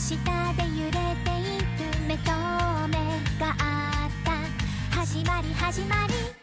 下で揺れていく目と目があった。始まり始まり。